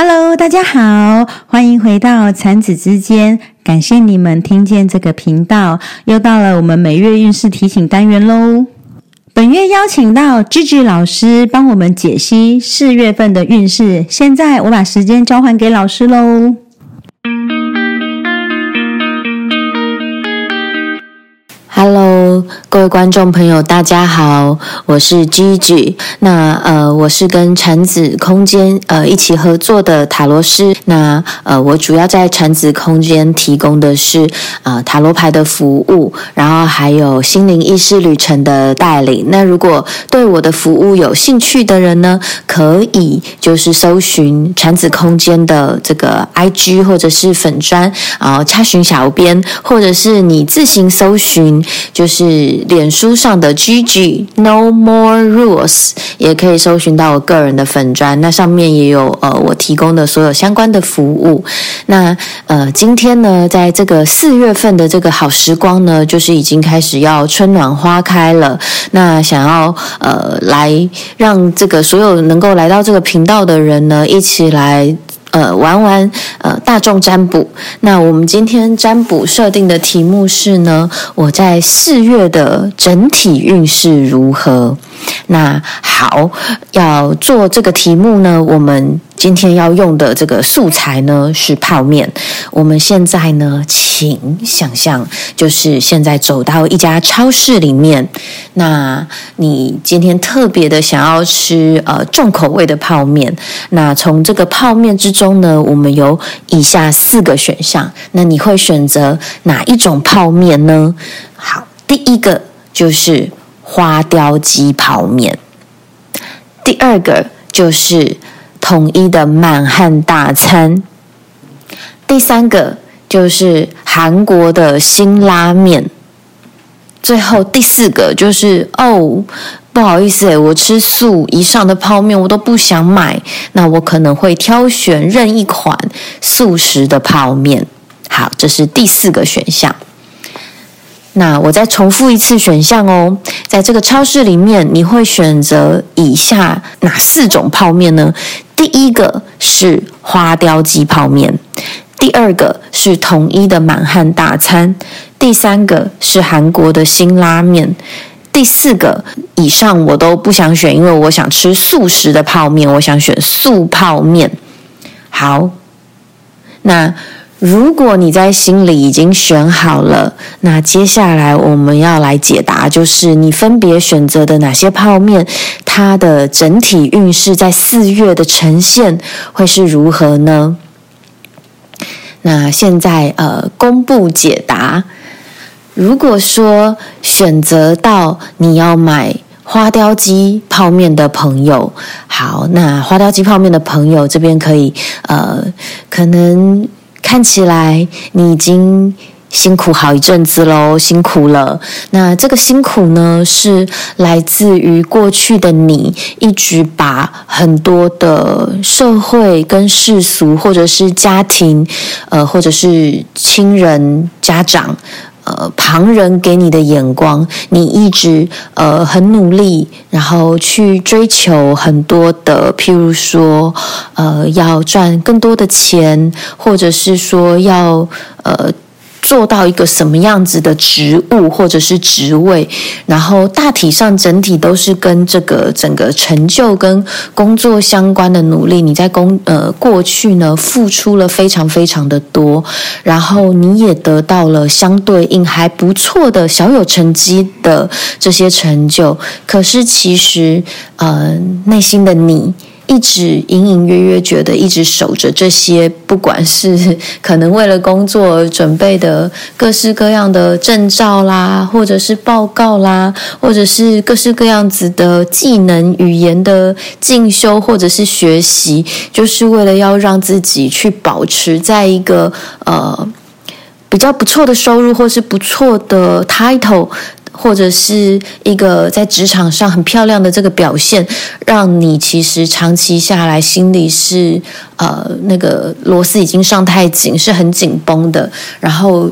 Hello，大家好，欢迎回到产子之间。感谢你们听见这个频道，又到了我们每月运势提醒单元喽。本月邀请到 Gigi 老师帮我们解析四月份的运势。现在我把时间交还给老师喽。Hello，各位观众朋友，大家好，我是 Gigi。那呃，我是跟产子空间呃一起合作的塔罗师。那呃，我主要在产子空间提供的是呃塔罗牌的服务，然后还有心灵意识旅程的带领。那如果对我的服务有兴趣的人呢，可以就是搜寻产子空间的这个 IG 或者是粉砖啊，查询小编，或者是你自行搜寻。就是脸书上的 GG No More Rules，也可以搜寻到我个人的粉砖，那上面也有呃我提供的所有相关的服务。那呃今天呢，在这个四月份的这个好时光呢，就是已经开始要春暖花开了。那想要呃来让这个所有能够来到这个频道的人呢，一起来。呃，玩玩呃大众占卜。那我们今天占卜设定的题目是呢，我在四月的整体运势如何？那好，要做这个题目呢，我们。今天要用的这个素材呢是泡面。我们现在呢，请想象，就是现在走到一家超市里面，那你今天特别的想要吃呃重口味的泡面。那从这个泡面之中呢，我们有以下四个选项，那你会选择哪一种泡面呢？好，第一个就是花雕鸡泡面，第二个就是。统一的满汉大餐，第三个就是韩国的新拉面，最后第四个就是哦，不好意思我吃素以上的泡面我都不想买，那我可能会挑选任一款素食的泡面。好，这是第四个选项。那我再重复一次选项哦，在这个超市里面，你会选择以下哪四种泡面呢？第一个是花雕鸡泡面，第二个是统一的满汉大餐，第三个是韩国的新拉面，第四个以上我都不想选，因为我想吃素食的泡面，我想选素泡面。好，那。如果你在心里已经选好了，那接下来我们要来解答，就是你分别选择的哪些泡面，它的整体运势在四月的呈现会是如何呢？那现在呃，公布解答。如果说选择到你要买花雕鸡泡面的朋友，好，那花雕鸡泡面的朋友这边可以呃，可能。看起来你已经辛苦好一阵子喽，辛苦了。那这个辛苦呢，是来自于过去的你一直把很多的社会跟世俗，或者是家庭，呃，或者是亲人、家长。呃，旁人给你的眼光，你一直呃很努力，然后去追求很多的，譬如说，呃，要赚更多的钱，或者是说要呃。做到一个什么样子的职务或者是职位，然后大体上整体都是跟这个整个成就跟工作相关的努力。你在工呃过去呢付出了非常非常的多，然后你也得到了相对应还不错的小有成绩的这些成就。可是其实呃内心的你。一直隐隐约约觉得，一直守着这些，不管是 可能为了工作准备的各式各样的证照啦，或者是报告啦，或者是各式各样子的技能、语言的进修，或者是学习，就是为了要让自己去保持在一个呃比较不错的收入，或是不错的 title。或者是一个在职场上很漂亮的这个表现，让你其实长期下来心里是呃那个螺丝已经上太紧，是很紧绷的。然后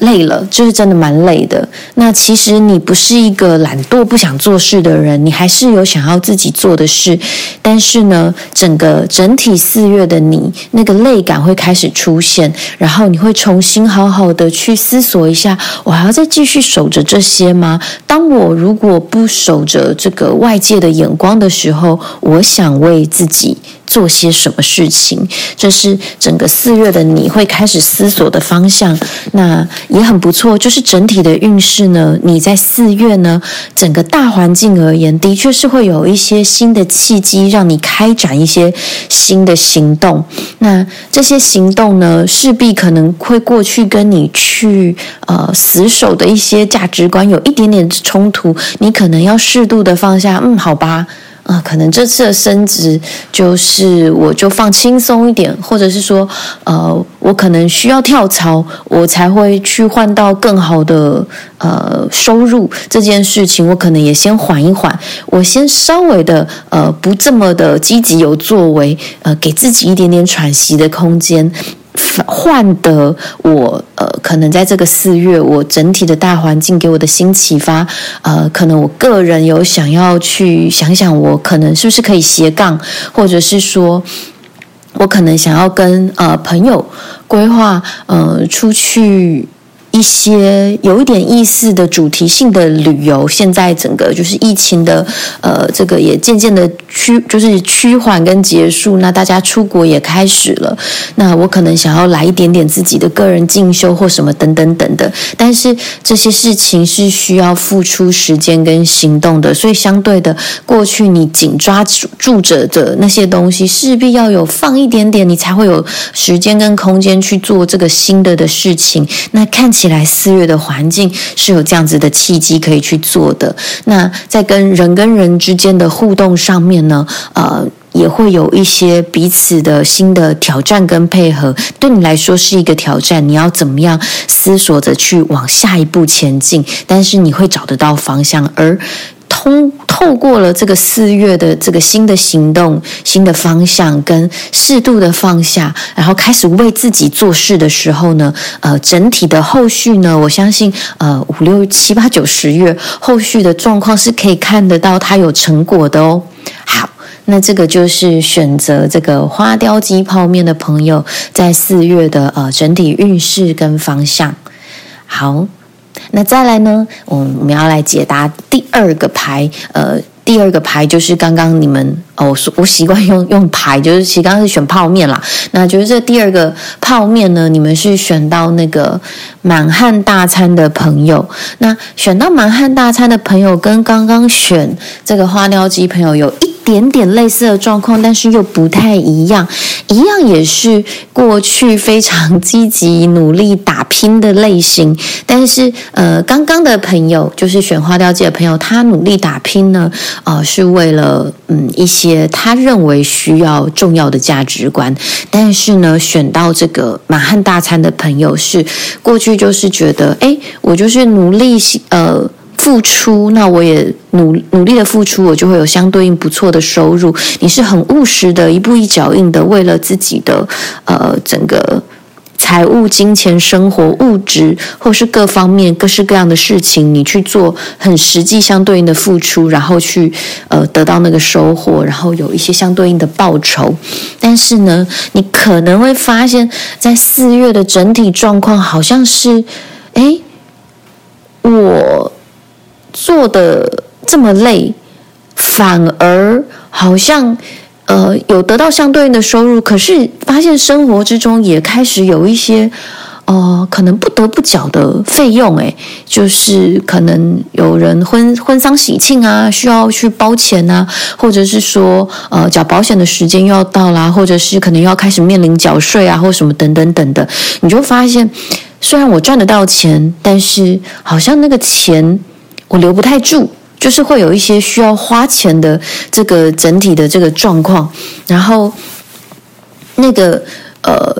累了，就是真的蛮累的。那其实你不是一个懒惰不想做事的人，你还是有想要自己做的事。但是呢，整个整体四月的你，那个累感会开始出现，然后你会重新好好的去思索一下：我还要再继续守着这些吗？当我如果不守着这个外界的眼光的时候，我想为自己。做些什么事情，这是整个四月的你会开始思索的方向。那也很不错，就是整体的运势呢。你在四月呢，整个大环境而言，的确是会有一些新的契机，让你开展一些新的行动。那这些行动呢，势必可能会过去跟你去呃死守的一些价值观有一点点冲突，你可能要适度的放下。嗯，好吧。啊，可能这次的升职就是我就放轻松一点，或者是说，呃，我可能需要跳槽，我才会去换到更好的呃收入。这件事情我可能也先缓一缓，我先稍微的呃不这么的积极有作为，呃，给自己一点点喘息的空间。换得我呃，可能在这个四月，我整体的大环境给我的新启发，呃，可能我个人有想要去想想，我可能是不是可以斜杠，或者是说，我可能想要跟呃朋友规划，呃，出去。一些有一点意思的主题性的旅游，现在整个就是疫情的，呃，这个也渐渐的趋，就是趋缓跟结束。那大家出国也开始了，那我可能想要来一点点自己的个人进修或什么等等等的，但是这些事情是需要付出时间跟行动的，所以相对的，过去你紧抓住着的那些东西，势必要有放一点点，你才会有时间跟空间去做这个新的的事情。那看起。起来，四月的环境是有这样子的契机可以去做的。那在跟人跟人之间的互动上面呢，呃，也会有一些彼此的新的挑战跟配合。对你来说是一个挑战，你要怎么样思索着去往下一步前进？但是你会找得到方向，而。通透过了这个四月的这个新的行动、新的方向跟适度的放下，然后开始为自己做事的时候呢，呃，整体的后续呢，我相信呃五六七八九十月后续的状况是可以看得到它有成果的哦。好，那这个就是选择这个花雕鸡泡面的朋友在四月的呃整体运势跟方向。好。那再来呢？我我们要来解答第二个牌，呃，第二个牌就是刚刚你们哦，我习惯用用牌，就是其实刚刚是选泡面啦。那就是这第二个泡面呢，你们是选到那个满汉大餐的朋友。那选到满汉大餐的朋友，跟刚刚选这个花雕鸡朋友有一。点点类似的状况，但是又不太一样。一样也是过去非常积极努力打拼的类型，但是呃，刚刚的朋友就是选花雕鸡的朋友，他努力打拼呢，呃，是为了嗯一些他认为需要重要的价值观。但是呢，选到这个满汉大餐的朋友是过去就是觉得，哎，我就是努力呃。付出，那我也努努力的付出，我就会有相对应不错的收入。你是很务实的，一步一脚印的，为了自己的呃整个财务、金钱、生活、物质，或是各方面各式各样的事情，你去做很实际相对应的付出，然后去呃得到那个收获，然后有一些相对应的报酬。但是呢，你可能会发现，在四月的整体状况好像是，哎，我。做的这么累，反而好像呃有得到相对应的收入，可是发现生活之中也开始有一些呃可能不得不缴的费用，诶，就是可能有人婚婚丧喜庆啊，需要去包钱啊，或者是说呃缴保险的时间又要到啦，或者是可能要开始面临缴税啊，或什么等等等的，你就发现虽然我赚得到钱，但是好像那个钱。我留不太住，就是会有一些需要花钱的这个整体的这个状况，然后那个呃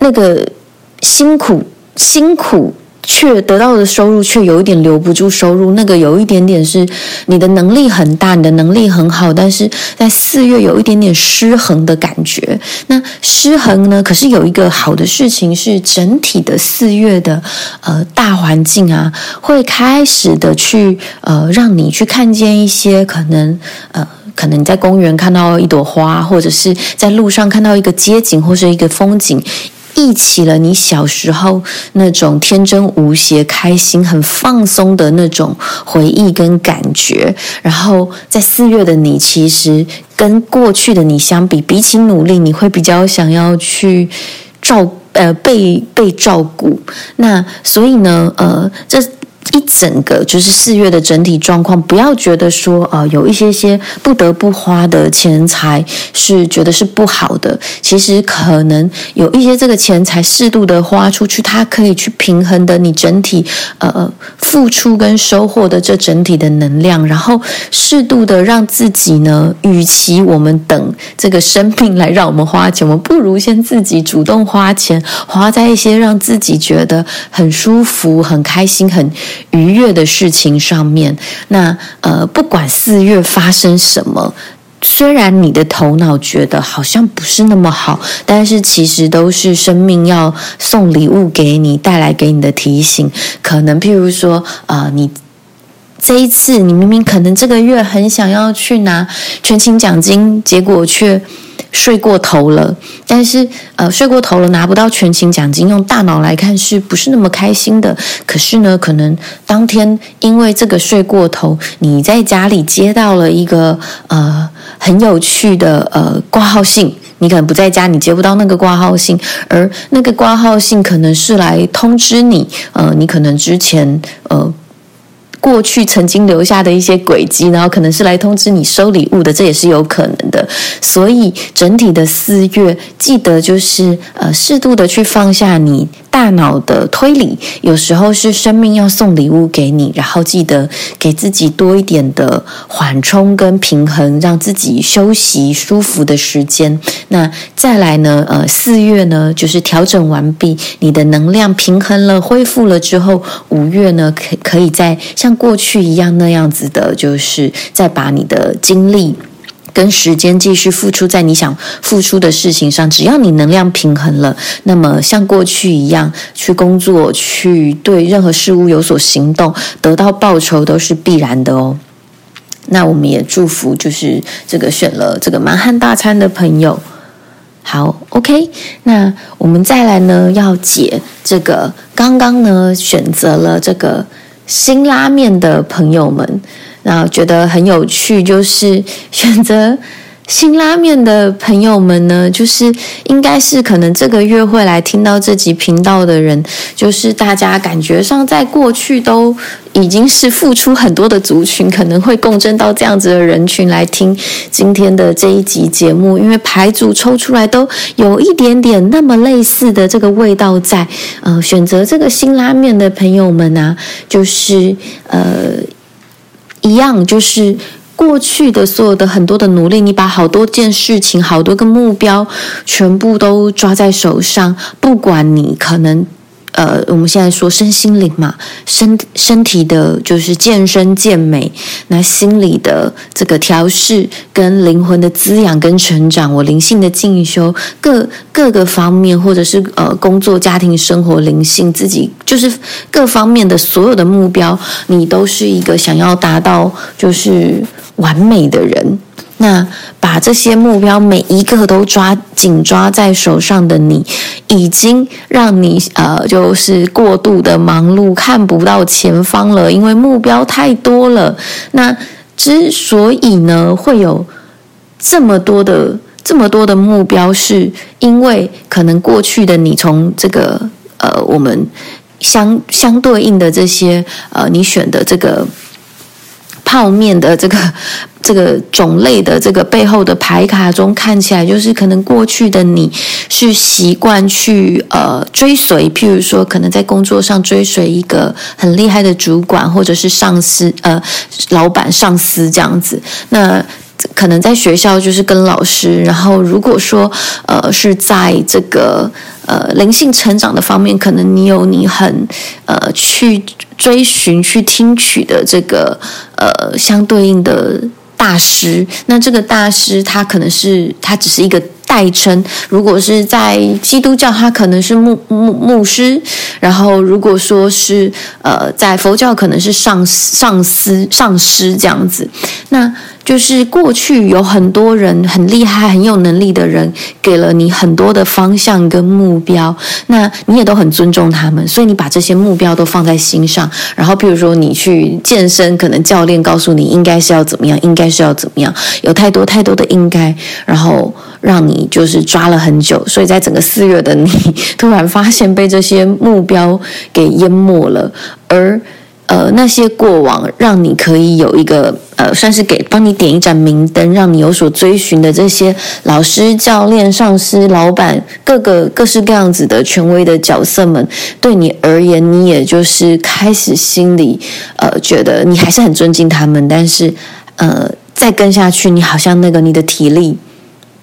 那个辛苦辛苦却得到的收入却有一点留不住收入，那个有一点点是你的能力很大，你的能力很好，但是在四月有一点点失衡的感觉。那失衡呢？可是有一个好的事情是，整体的四月的呃大环境啊，会开始的去呃让你去看见一些可能呃可能你在公园看到一朵花，或者是在路上看到一个街景或是一个风景。忆起了你小时候那种天真无邪、开心、很放松的那种回忆跟感觉，然后在四月的你，其实跟过去的你相比，比起努力，你会比较想要去照呃被被照顾。那所以呢，呃，这。一整个就是四月的整体状况，不要觉得说啊，有一些些不得不花的钱财是觉得是不好的。其实可能有一些这个钱财适度的花出去，它可以去平衡的你整体呃付出跟收获的这整体的能量，然后适度的让自己呢，与其我们等这个生病来让我们花钱，我们不如先自己主动花钱，花在一些让自己觉得很舒服、很开心、很。愉悦的事情上面，那呃，不管四月发生什么，虽然你的头脑觉得好像不是那么好，但是其实都是生命要送礼物给你，带来给你的提醒。可能譬如说，啊，你这一次你明明可能这个月很想要去拿全勤奖金，结果却。睡过头了，但是呃，睡过头了拿不到全勤奖金，用大脑来看是不是那么开心的？可是呢，可能当天因为这个睡过头，你在家里接到了一个呃很有趣的呃挂号信，你可能不在家，你接不到那个挂号信，而那个挂号信可能是来通知你，呃，你可能之前呃。过去曾经留下的一些轨迹，然后可能是来通知你收礼物的，这也是有可能的。所以整体的四月，记得就是呃，适度的去放下你。大脑的推理，有时候是生命要送礼物给你，然后记得给自己多一点的缓冲跟平衡，让自己休息舒服的时间。那再来呢？呃，四月呢，就是调整完毕，你的能量平衡了、恢复了之后，五月呢，可可以在像像过去一样那样子的，就是再把你的精力。跟时间继续付出在你想付出的事情上，只要你能量平衡了，那么像过去一样去工作，去对任何事物有所行动，得到报酬都是必然的哦。那我们也祝福，就是这个选了这个满汉大餐的朋友。好，OK，那我们再来呢，要解这个刚刚呢选择了这个新拉面的朋友们。那觉得很有趣，就是选择新拉面的朋友们呢，就是应该是可能这个月会来听到这集频道的人，就是大家感觉上在过去都已经是付出很多的族群，可能会共振到这样子的人群来听今天的这一集节目，因为牌组抽出来都有一点点那么类似的这个味道在。呃，选择这个新拉面的朋友们啊，就是呃。一样，就是过去的所有的很多的努力，你把好多件事情、好多个目标全部都抓在手上，不管你可能。呃，我们现在说身心灵嘛，身身体的就是健身健美，那心理的这个调试跟灵魂的滋养跟成长，我灵性的进修，各各个方面，或者是呃工作、家庭生活、灵性，自己就是各方面的所有的目标，你都是一个想要达到就是完美的人。那把这些目标每一个都抓紧抓在手上的你，已经让你呃就是过度的忙碌，看不到前方了，因为目标太多了。那之所以呢会有这么多的这么多的目标，是因为可能过去的你从这个呃我们相相对应的这些呃你选的这个。泡面的这个这个种类的这个背后的牌卡中，看起来就是可能过去的你是习惯去呃追随，譬如说可能在工作上追随一个很厉害的主管或者是上司呃老板上司这样子。那可能在学校就是跟老师，然后如果说呃是在这个呃灵性成长的方面，可能你有你很呃去追寻、去听取的这个呃相对应的大师。那这个大师他可能是他只是一个。代称，如果是在基督教，他可能是牧牧牧师；然后如果说是呃，在佛教，可能是上上司、上师这样子。那就是过去有很多人很厉害、很有能力的人，给了你很多的方向跟目标，那你也都很尊重他们，所以你把这些目标都放在心上。然后，譬如说你去健身，可能教练告诉你应该是要怎么样，应该是要怎么样，有太多太多的应该，然后。让你就是抓了很久，所以在整个四月的你，突然发现被这些目标给淹没了，而呃那些过往让你可以有一个呃算是给帮你点一盏明灯，让你有所追寻的这些老师、教练、上司、老板，各个各式各样子的权威的角色们，对你而言，你也就是开始心里呃觉得你还是很尊敬他们，但是呃再跟下去，你好像那个你的体力。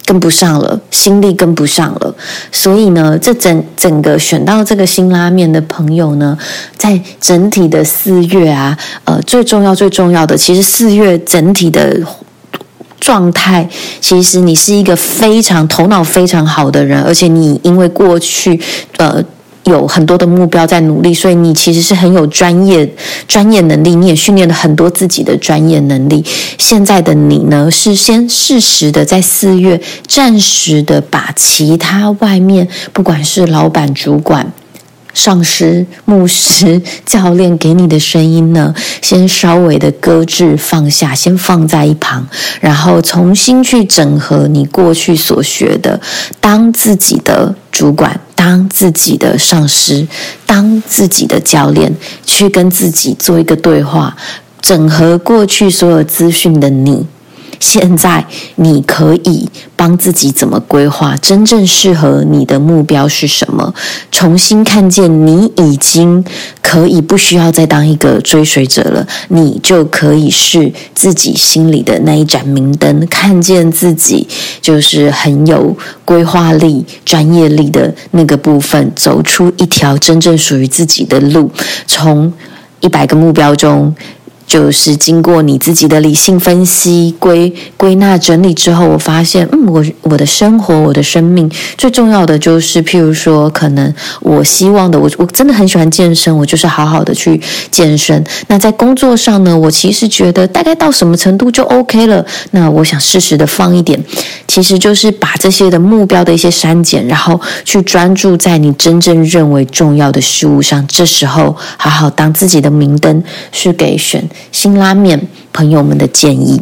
跟不上了，心力跟不上了，所以呢，这整整个选到这个新拉面的朋友呢，在整体的四月啊，呃，最重要最重要的，其实四月整体的状态，其实你是一个非常头脑非常好的人，而且你因为过去呃。有很多的目标在努力，所以你其实是很有专业专业能力，你也训练了很多自己的专业能力。现在的你呢，是先适时的在四月暂时的把其他外面，不管是老板、主管。上师、牧师、教练给你的声音呢，先稍微的搁置放下，先放在一旁，然后重新去整合你过去所学的，当自己的主管，当自己的上司，当自己的教练，去跟自己做一个对话，整合过去所有资讯的你。现在你可以帮自己怎么规划？真正适合你的目标是什么？重新看见你已经可以不需要再当一个追随者了，你就可以是自己心里的那一盏明灯，看见自己就是很有规划力、专业力的那个部分，走出一条真正属于自己的路，从一百个目标中。就是经过你自己的理性分析、归归纳整理之后，我发现，嗯，我我的生活、我的生命最重要的就是，譬如说，可能我希望的，我我真的很喜欢健身，我就是好好的去健身。那在工作上呢，我其实觉得大概到什么程度就 OK 了。那我想适时的放一点，其实就是把这些的目标的一些删减，然后去专注在你真正认为重要的事物上。这时候，好好当自己的明灯，是给选。新拉面朋友们的建议，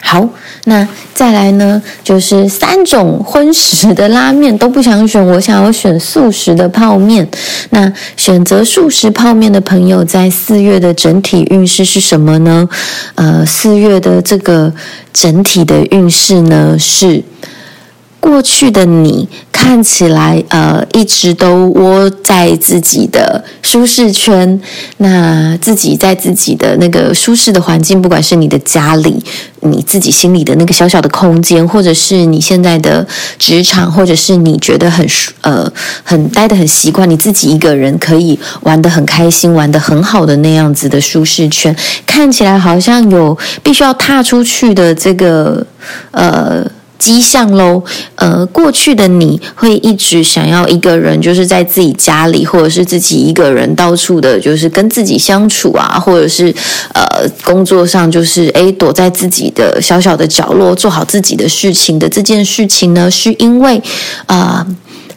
好，那再来呢，就是三种荤食的拉面都不想选，我想要选素食的泡面。那选择素食泡面的朋友，在四月的整体运势是什么呢？呃，四月的这个整体的运势呢是。过去的你看起来，呃，一直都窝在自己的舒适圈，那自己在自己的那个舒适的环境，不管是你的家里，你自己心里的那个小小的空间，或者是你现在的职场，或者是你觉得很呃很待的很习惯，你自己一个人可以玩的很开心，玩的很好的那样子的舒适圈，看起来好像有必须要踏出去的这个呃。迹象喽，呃，过去的你会一直想要一个人，就是在自己家里，或者是自己一个人到处的，就是跟自己相处啊，或者是呃，工作上就是诶躲在自己的小小的角落，做好自己的事情的这件事情呢，是因为啊，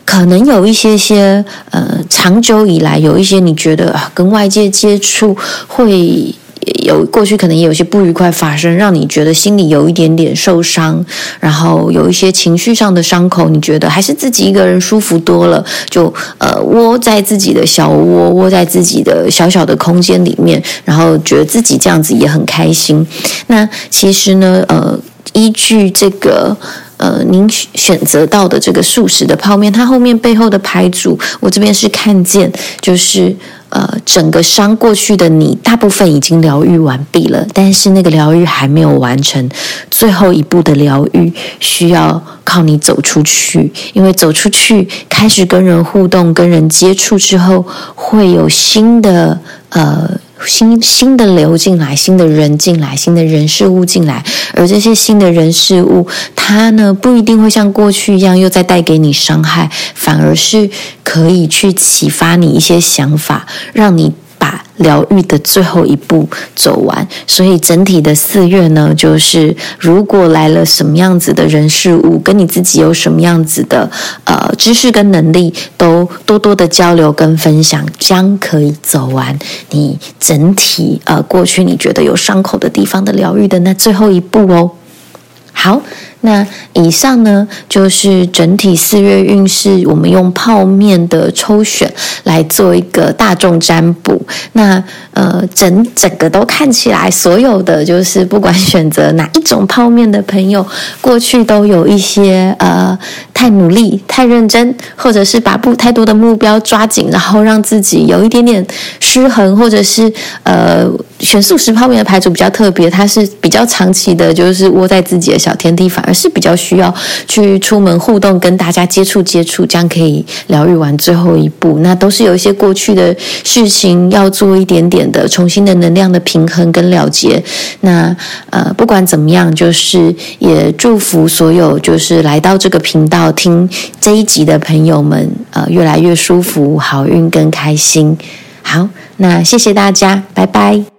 可能有一些些呃，长久以来有一些你觉得啊，跟外界接触会。有过去可能也有些不愉快发生，让你觉得心里有一点点受伤，然后有一些情绪上的伤口，你觉得还是自己一个人舒服多了，就呃窝在自己的小窝，窝在自己的小小的空间里面，然后觉得自己这样子也很开心。那其实呢，呃，依据这个。呃您选择到的这个素食的泡面，它后面背后的牌组，我这边是看见就是。呃，整个伤过去的你，大部分已经疗愈完毕了，但是那个疗愈还没有完成，最后一步的疗愈需要靠你走出去，因为走出去，开始跟人互动、跟人接触之后，会有新的呃。新新的流进来，新的人进来，新的人事物进来，而这些新的人事物，它呢不一定会像过去一样又再带给你伤害，反而是可以去启发你一些想法，让你。疗愈的最后一步走完，所以整体的四月呢，就是如果来了什么样子的人事物，跟你自己有什么样子的呃知识跟能力，都多多的交流跟分享，将可以走完你整体呃过去你觉得有伤口的地方的疗愈的那最后一步哦。好。那以上呢，就是整体四月运势，我们用泡面的抽选来做一个大众占卜。那呃，整整个都看起来，所有的就是不管选择哪一种泡面的朋友，过去都有一些呃太努力、太认真，或者是把不太多的目标抓紧，然后让自己有一点点失衡，或者是呃选素食泡面的牌组比较特别，它是比较长期的，就是窝在自己的小天地反。而是比较需要去出门互动，跟大家接触接触，这样可以疗愈完最后一步。那都是有一些过去的事情要做一点点的重新的能量的平衡跟了结。那呃，不管怎么样，就是也祝福所有就是来到这个频道听这一集的朋友们，呃，越来越舒服，好运跟开心。好，那谢谢大家，拜拜。